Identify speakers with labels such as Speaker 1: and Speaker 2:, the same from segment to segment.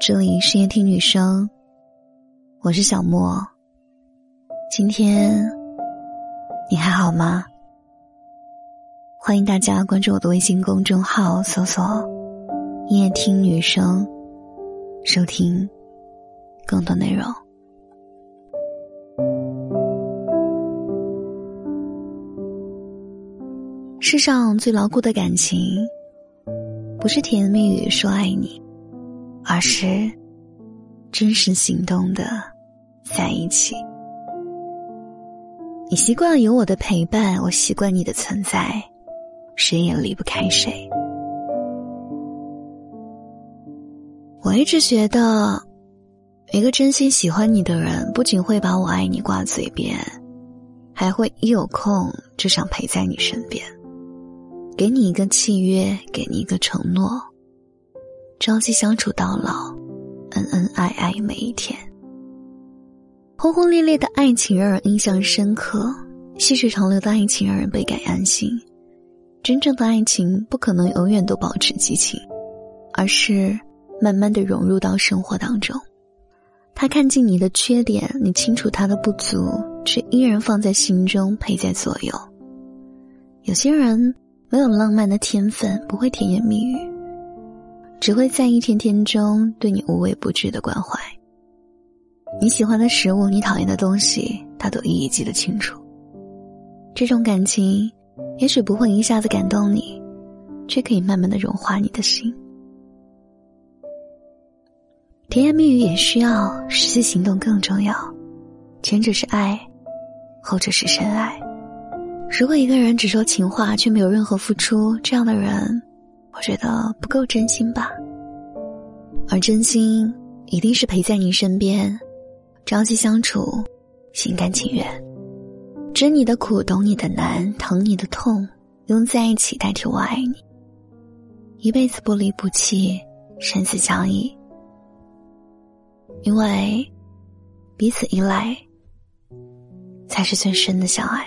Speaker 1: 这里是夜听女生，我是小莫。今天你还好吗？欢迎大家关注我的微信公众号，搜索“夜听女生”，收听更多内容。世上最牢固的感情，不是甜言蜜语说爱你。而是真实行动的在一起。你习惯有我的陪伴，我习惯你的存在，谁也离不开谁。我一直觉得，一个真心喜欢你的人，不仅会把我爱你挂嘴边，还会一有空就想陪在你身边，给你一个契约，给你一个承诺。朝夕相处到老，恩恩爱爱每一天。轰轰烈烈的爱情让人印象深刻，细水长流的爱情让人倍感安心。真正的爱情不可能永远都保持激情，而是慢慢的融入到生活当中。他看尽你的缺点，你清楚他的不足，却依然放在心中陪在左右。有些人没有浪漫的天分，不会甜言蜜语。只会在一天天中对你无微不至的关怀。你喜欢的食物，你讨厌的东西，他都一一记得清楚。这种感情，也许不会一下子感动你，却可以慢慢的融化你的心。甜言蜜语也需要，实际行动更重要。前者是爱，后者是深爱。如果一个人只说情话，却没有任何付出，这样的人。我觉得不够真心吧，而真心一定是陪在你身边，朝夕相处，心甘情愿，知你的苦，懂你的难，疼你的痛，用在一起代替我爱你，一辈子不离不弃，生死相依，因为彼此依赖，才是最深的相爱。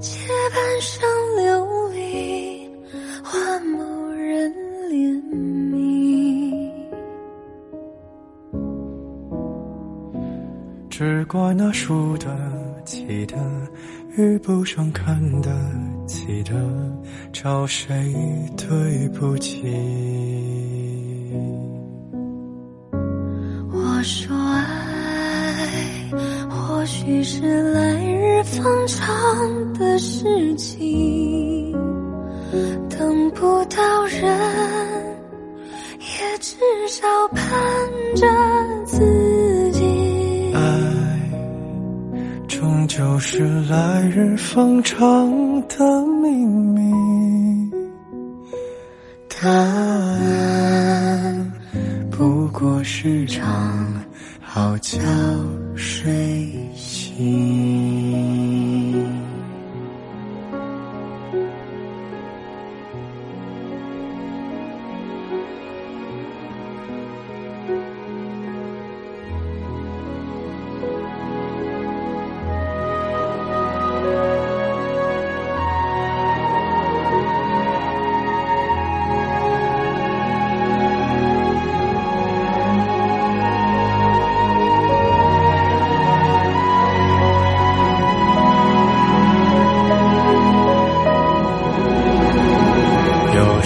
Speaker 2: 街半生流离。换某人怜悯，
Speaker 3: 只怪那输得起的遇不上看得起的，找谁对不起？
Speaker 2: 我说爱，或许是来方长的事情。等不到人，也至少盼着自己。
Speaker 3: 爱，终究是来日方长的秘密。答案，不过是场好觉睡醒。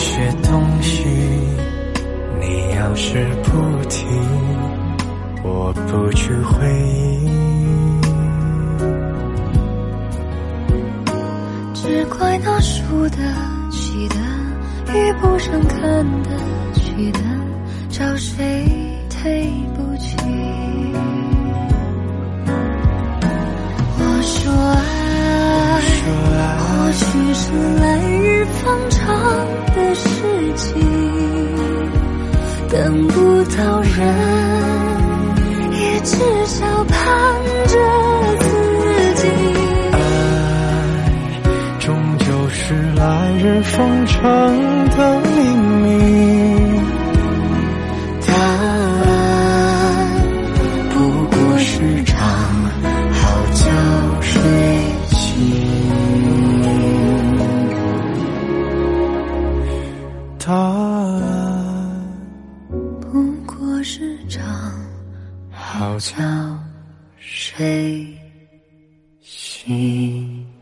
Speaker 3: 些东西，你要是不提，我不去回忆。
Speaker 2: 只怪那输得起的，遇不上看得起的，找谁推？等不到人，也至少盼着自己。
Speaker 3: 爱终究是来日方长的秘密，好觉
Speaker 2: 觉睡醒。